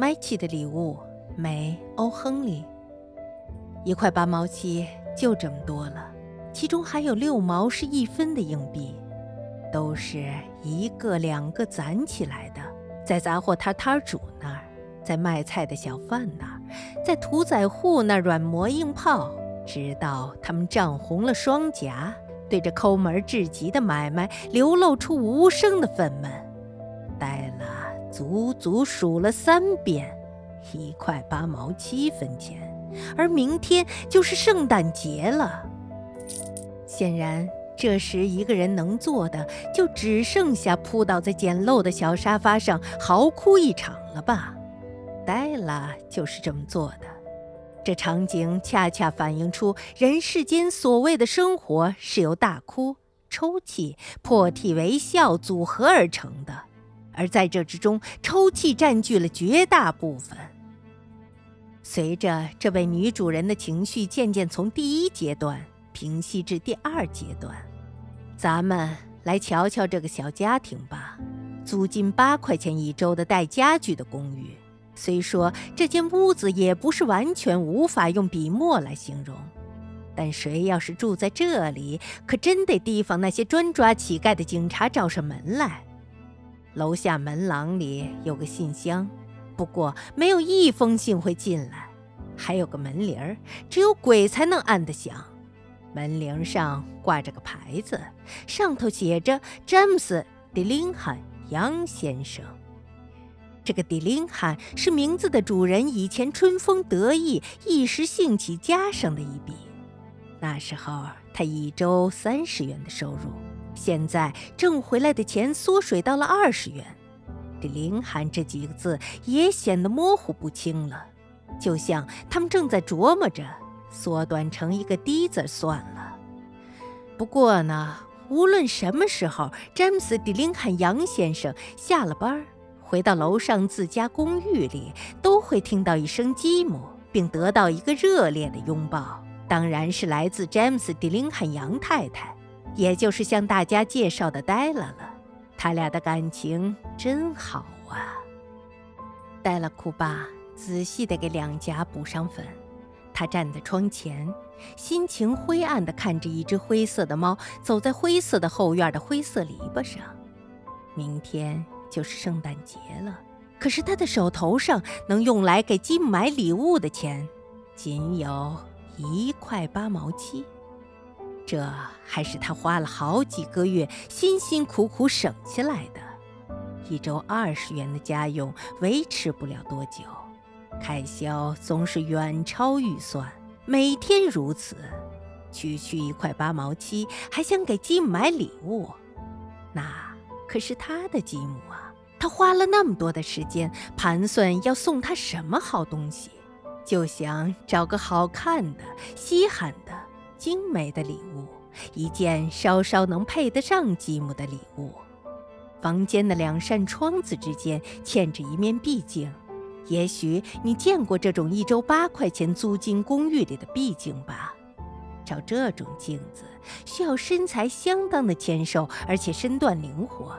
麦琪的礼物，梅欧亨利。一块八毛七，就这么多了，其中还有六毛是一分的硬币，都是一个两个攒起来的，在杂货摊摊主那儿，在卖菜的小贩那儿，在屠宰户那儿软磨硬泡，直到他们涨红了双颊，对着抠门至极的买卖流露出无声的愤懑。足足数了三遍，一块八毛七分钱，而明天就是圣诞节了。显然，这时一个人能做的就只剩下扑倒在简陋的小沙发上嚎哭一场了吧？黛拉，就是这么做的。这场景恰恰反映出人世间所谓的生活是由大哭、抽泣、破涕为笑组合而成的。而在这之中，抽泣占据了绝大部分。随着这位女主人的情绪渐渐从第一阶段平息至第二阶段，咱们来瞧瞧这个小家庭吧。租金八块钱一周的带家具的公寓，虽说这间屋子也不是完全无法用笔墨来形容，但谁要是住在这里，可真得提防那些专抓乞丐的警察找上门来。楼下门廊里有个信箱，不过没有一封信会进来。还有个门铃儿，只有鬼才能按得响。门铃上挂着个牌子，上头写着“詹姆斯·迪林汉杨先生”。这个迪林汉是名字的主人以前春风得意、一时兴起加上的一笔。那时候他一周三十元的收入。现在挣回来的钱缩水到了二十元，这“林寒”这几个字也显得模糊不清了，就像他们正在琢磨着缩短成一个“低”字算了。不过呢，无论什么时候，詹姆斯·迪林汉杨先生下了班回到楼上自家公寓里，都会听到一声鸡母，并得到一个热烈的拥抱，当然是来自詹姆斯·迪林汉杨太太。也就是向大家介绍的呆了了，他俩的感情真好啊。呆了哭罢，仔细地给两颊补上粉。他站在窗前，心情灰暗地看着一只灰色的猫走在灰色的后院的灰色篱笆上。明天就是圣诞节了，可是他的手头上能用来给吉姆买礼物的钱，仅有一块八毛七。这还是他花了好几个月辛辛苦苦省下来的，一周二十元的家用维持不了多久，开销总是远超预算，每天如此。区区一块八毛七，还想给吉姆买礼物，那可是他的吉姆啊！他花了那么多的时间盘算要送他什么好东西，就想找个好看的、稀罕的。精美的礼物，一件稍稍能配得上吉姆的礼物。房间的两扇窗子之间嵌着一面壁镜，也许你见过这种一周八块钱租金公寓里的壁镜吧？照这种镜子，需要身材相当的纤瘦，而且身段灵活，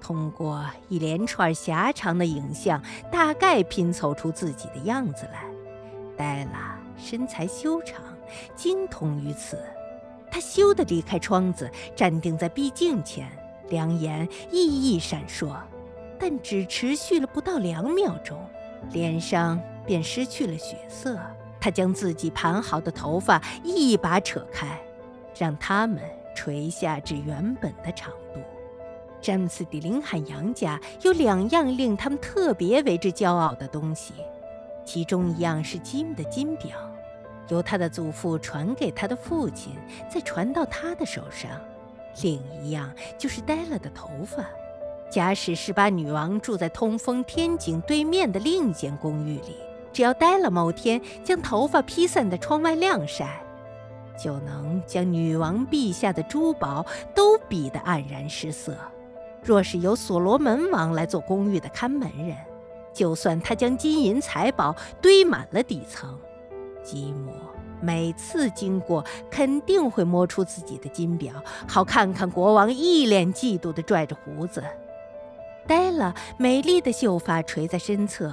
通过一连串狭长的影像，大概拼凑出自己的样子来。呆了，身材修长。精通于此，他咻地离开窗子，站定在壁镜前，两眼熠熠闪烁，但只持续了不到两秒钟，脸上便失去了血色。他将自己盘好的头发一把扯开，让它们垂下至原本的长度。詹姆斯·迪林汉杨家有两样令他们特别为之骄傲的东西，其中一样是金的金表。由他的祖父传给他的父亲，再传到他的手上。另一样就是呆了的头发。假使十八女王住在通风天井对面的另一间公寓里，只要呆了某天将头发披散在窗外晾晒，就能将女王陛下的珠宝都比得黯然失色。若是由所罗门王来做公寓的看门人，就算他将金银财宝堆满了底层。吉姆每次经过，肯定会摸出自己的金表，好看看国王一脸嫉妒地拽着胡子。呆了，美丽的秀发垂在身侧，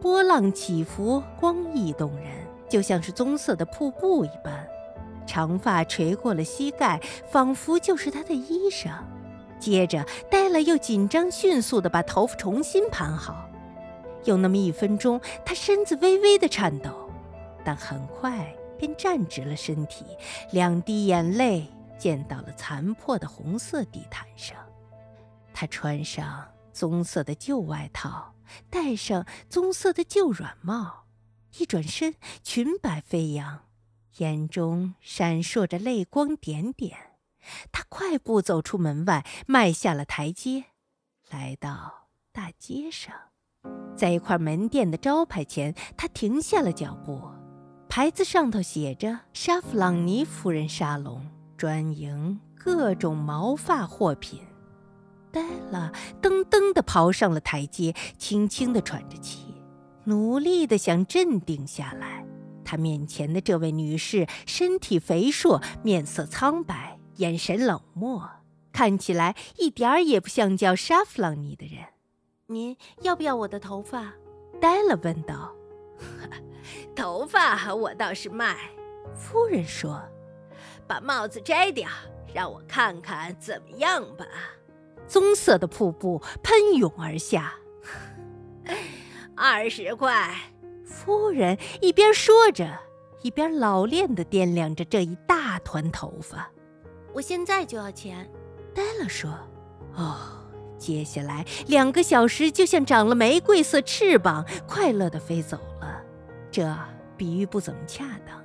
波浪起伏，光异动人，就像是棕色的瀑布一般。长发垂过了膝盖，仿佛就是他的衣裳。接着，戴拉又紧张迅速地把头发重新盘好。有那么一分钟，他身子微微的颤抖，但很快便站直了身体，两滴眼泪溅到了残破的红色地毯上。他穿上棕色的旧外套，戴上棕色的旧软帽，一转身，裙摆飞扬，眼中闪烁着泪光点点。他快步走出门外，迈下了台阶，来到大街上，在一块门店的招牌前，他停下了脚步。牌子上头写着“沙弗朗尼夫人沙龙，专营各种毛发货品”。黛拉，噔噔地跑上了台阶，轻轻地喘着气，努力地想镇定下来。他面前的这位女士身体肥硕，面色苍白，眼神冷漠，看起来一点儿也不像叫沙弗朗尼的人。您要不要我的头发？黛拉问道。头发我倒是卖。夫人说：“把帽子摘掉，让我看看怎么样吧。”棕色的瀑布喷涌而下，二十块。夫人一边说着，一边老练地掂量着这一大团头发。我现在就要钱。呆了说：“哦，接下来两个小时就像长了玫瑰色翅膀，快乐地飞走了。”这比喻不怎么恰当，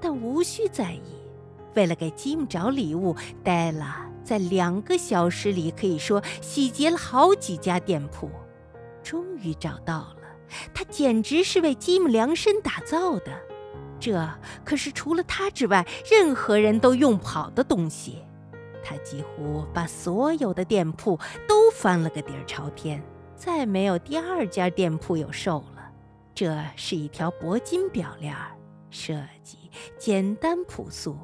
但无需在意。为了给吉姆找礼物，黛拉。在两个小时里，可以说洗劫了好几家店铺，终于找到了。他简直是为吉姆量身打造的，这可是除了他之外任何人都用不好的东西。他几乎把所有的店铺都翻了个底儿朝天，再没有第二家店铺有售了。这是一条铂金表链，设计简单朴素，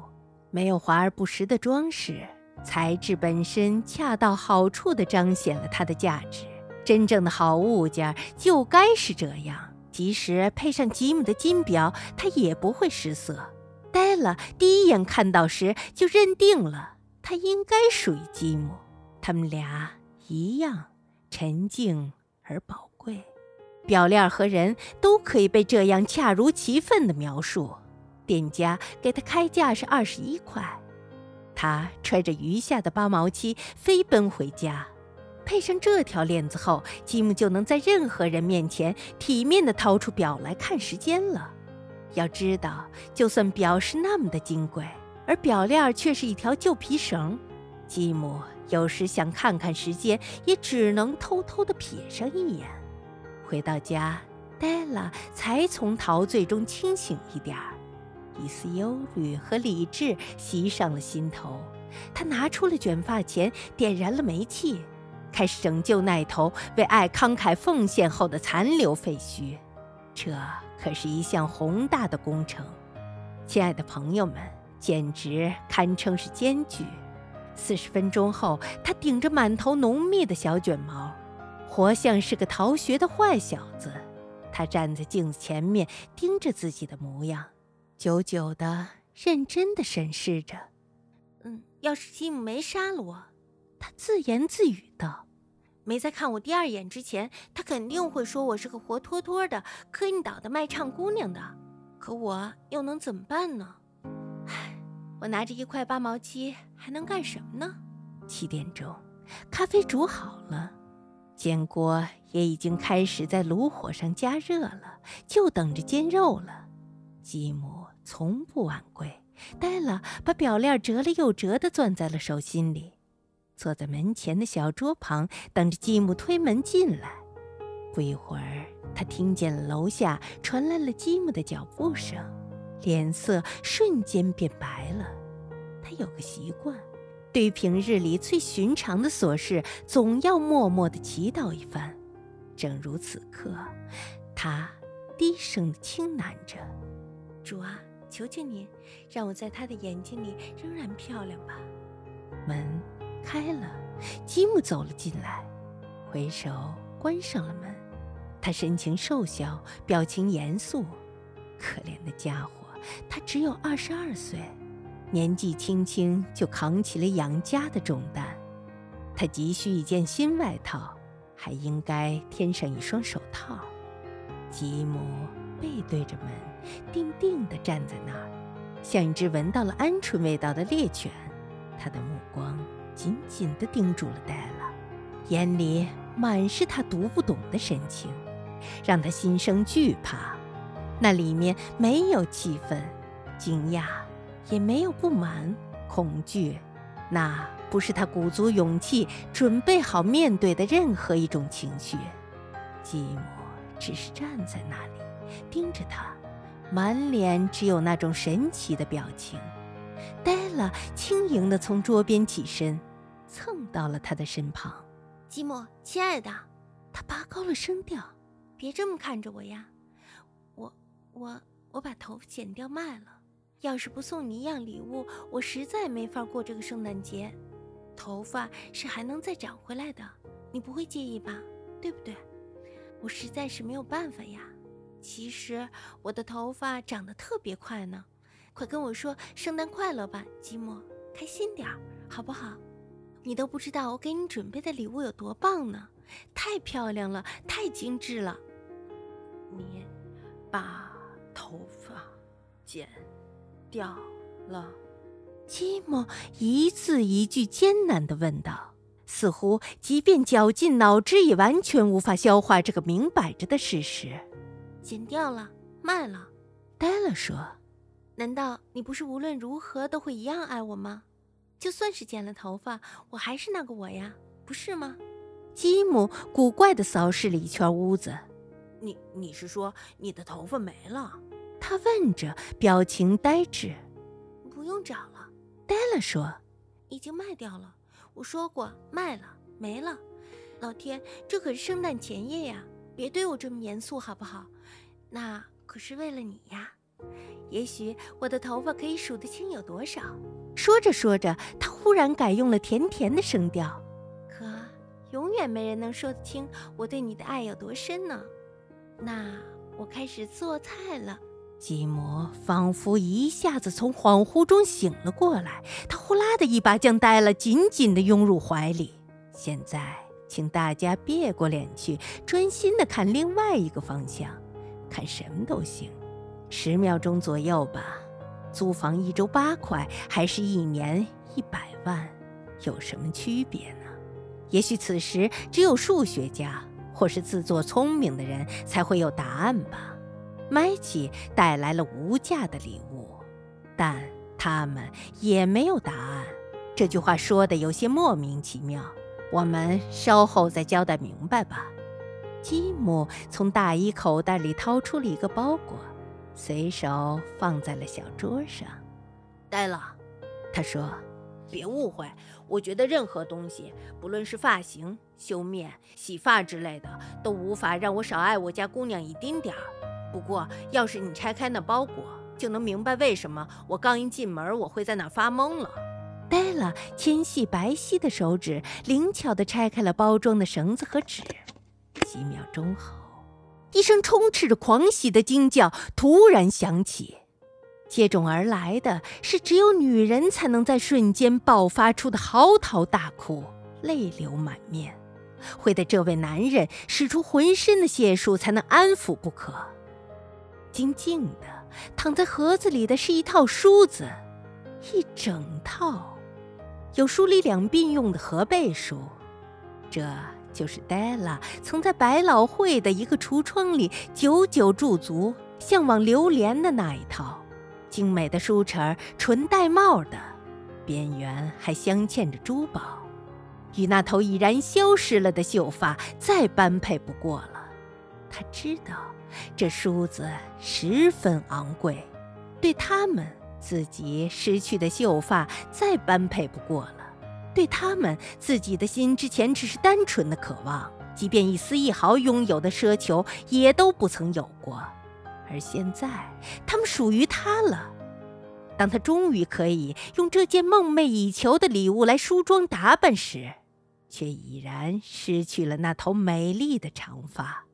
没有华而不实的装饰。材质本身恰到好处地彰显了它的价值。真正的好物件就该是这样，即使配上吉姆的金表，它也不会失色。戴了，第一眼看到时就认定了它应该属于吉姆。他们俩一样沉静而宝贵。表链和人都可以被这样恰如其分的描述。店家给他开价是二十一块。他揣着余下的八毛七飞奔回家，配上这条链子后，吉姆就能在任何人面前体面地掏出表来看时间了。要知道，就算表是那么的金贵，而表链却是一条旧皮绳，吉姆有时想看看时间，也只能偷偷地瞥上一眼。回到家，黛拉，才从陶醉中清醒一点儿。一丝忧虑和理智袭上了心头，他拿出了卷发钳，点燃了煤气，开始拯救那头为爱慷慨奉献后的残留废墟。这可是一项宏大的工程，亲爱的朋友们，简直堪称是艰巨。四十分钟后，他顶着满头浓密的小卷毛，活像是个逃学的坏小子。他站在镜子前面，盯着自己的模样。久久的、认真的审视着，嗯，要是吉姆没杀了我，他自言自语道：“没在看我第二眼之前，他肯定会说我是个活脱脱的科印岛的卖唱姑娘的。可我又能怎么办呢？唉，我拿着一块八毛七还能干什么呢？”七点钟，咖啡煮好了，煎锅也已经开始在炉火上加热了，就等着煎肉了。吉姆。从不晚归，呆了，把表链折了又折的攥在了手心里，坐在门前的小桌旁，等着吉姆推门进来。不一会儿，他听见了楼下传来了吉姆的脚步声，脸色瞬间变白了。他有个习惯，对于平日里最寻常的琐事，总要默默地祈祷一番。正如此刻，他低声的轻喃着：“主啊。”求求你，让我在他的眼睛里仍然漂亮吧。门开了，吉姆走了进来，回手关上了门。他神情瘦小，表情严肃。可怜的家伙，他只有二十二岁，年纪轻轻就扛起了养家的重担。他急需一件新外套，还应该添上一双手套。吉姆背对着门，定定地站在那儿，像一只闻到了鹌鹑味道的猎犬。他的目光紧紧地盯住了黛拉，眼里满是他读不懂的神情，让他心生惧怕。那里面没有气愤、惊讶，也没有不满、恐惧，那不是他鼓足勇气准备好面对的任何一种情绪。吉姆只是站在那里，盯着他，满脸只有那种神奇的表情。呆了，轻盈地从桌边起身，蹭到了他的身旁。吉姆，亲爱的，他拔高了声调：“别这么看着我呀，我。”我我把头发剪掉卖了，要是不送你一样礼物，我实在没法过这个圣诞节。头发是还能再长回来的，你不会介意吧？对不对？我实在是没有办法呀。其实我的头发长得特别快呢。快跟我说圣诞快乐吧，吉姆，开心点儿好不好？你都不知道我给你准备的礼物有多棒呢，太漂亮了，太精致了。你把。头发剪掉了，吉姆一字一句艰难地问道，似乎即便绞尽脑汁也完全无法消化这个明摆着的事实。剪掉了，卖了。呆了说：“难道你不是无论如何都会一样爱我吗？就算是剪了头发，我还是那个我呀，不是吗？”吉姆古怪地扫视了一圈屋子。你你是说你的头发没了？他问着，表情呆滞。不用找了，呆了说，已经卖掉了。我说过卖了，没了。老天，这可是圣诞前夜呀，别对我这么严肃好不好？那可是为了你呀。也许我的头发可以数得清有多少。说着说着，他忽然改用了甜甜的声调。可永远没人能说得清我对你的爱有多深呢。那我开始做菜了。吉姆仿佛一下子从恍惚中醒了过来，他呼啦的一把将呆了紧紧地拥入怀里。现在，请大家别过脸去，专心地看另外一个方向，看什么都行，十秒钟左右吧。租房一周八块，还是一年一百万，有什么区别呢？也许此时只有数学家或是自作聪明的人才会有答案吧。麦琪带来了无价的礼物，但他们也没有答案。这句话说的有些莫名其妙，我们稍后再交代明白吧。吉姆从大衣口袋里掏出了一个包裹，随手放在了小桌上。呆了，他说：“别误会，我觉得任何东西，不论是发型、修面、洗发之类的，都无法让我少爱我家姑娘一丁点儿。”不过，要是你拆开那包裹，就能明白为什么我刚一进门，我会在那发懵了。呆了，纤细白皙的手指灵巧地拆开了包装的绳子和纸。几秒钟后，一声充斥着狂喜的惊叫突然响起，接踵而来的是只有女人才能在瞬间爆发出的嚎啕大哭，泪流满面，会得这位男人使出浑身的解数才能安抚不可。静静的躺在盒子里的是一套梳子，一整套，有梳理两鬓用的河背梳。这就是黛拉曾在百老汇的一个橱窗里久久驻足、向往流连的那一套精美的梳齿，纯玳瑁的，边缘还镶嵌着珠宝，与那头已然消失了的秀发再般配不过了。他知道。这梳子十分昂贵，对他们自己失去的秀发再般配不过了。对他们自己的心之前只是单纯的渴望，即便一丝一毫拥有的奢求也都不曾有过。而现在，他们属于他了。当他终于可以用这件梦寐以求的礼物来梳妆打扮时，却已然失去了那头美丽的长发。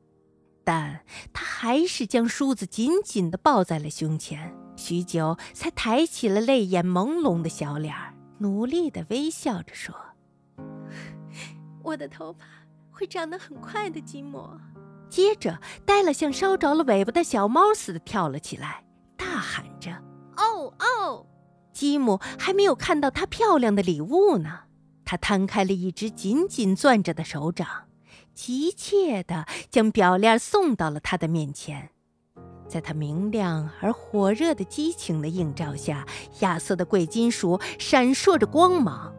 但他还是将梳子紧紧地抱在了胸前，许久才抬起了泪眼朦胧的小脸儿，努力地微笑着说：“我的头发会长得很快的，吉姆。”接着，呆了像烧着了尾巴的小猫似的跳了起来，大喊着：“哦哦！”吉姆还没有看到他漂亮的礼物呢，他摊开了一只紧紧攥着的手掌。急切地将表链送到了他的面前，在他明亮而火热的激情的映照下，亚瑟的贵金属闪烁着光芒，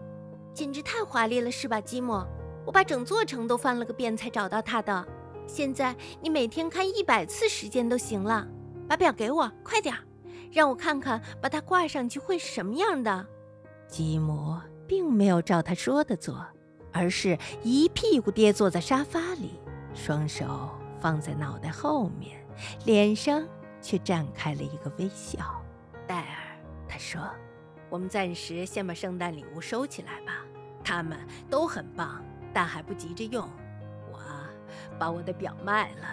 简直太华丽了，是吧，吉姆？我把整座城都翻了个遍才找到它的。现在你每天看一百次时间都行了。把表给我，快点儿，让我看看把它挂上去会是什么样的。吉姆并没有照他说的做。而是一屁股跌坐在沙发里，双手放在脑袋后面，脸上却绽开了一个微笑。戴尔，他说：“我们暂时先把圣诞礼物收起来吧，他们都很棒，但还不急着用。我把我的表卖了，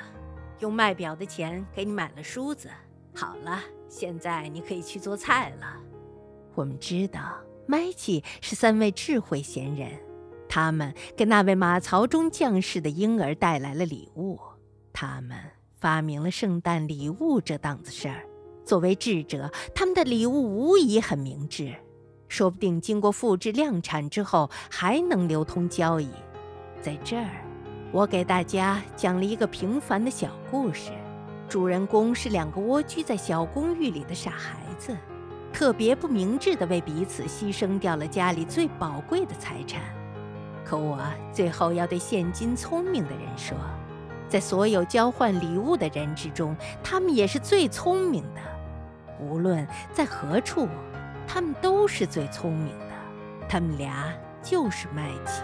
用卖表的钱给你买了梳子。好了，现在你可以去做菜了。我们知道，麦琪是三位智慧贤人。”他们给那位马槽中降世的婴儿带来了礼物，他们发明了圣诞礼物这档子事儿。作为智者，他们的礼物无疑很明智，说不定经过复制量产之后还能流通交易。在这儿，我给大家讲了一个平凡的小故事，主人公是两个蜗居在小公寓里的傻孩子，特别不明智地为彼此牺牲掉了家里最宝贵的财产。可我最后要对现今聪明的人说，在所有交换礼物的人之中，他们也是最聪明的。无论在何处，他们都是最聪明的。他们俩就是麦琪。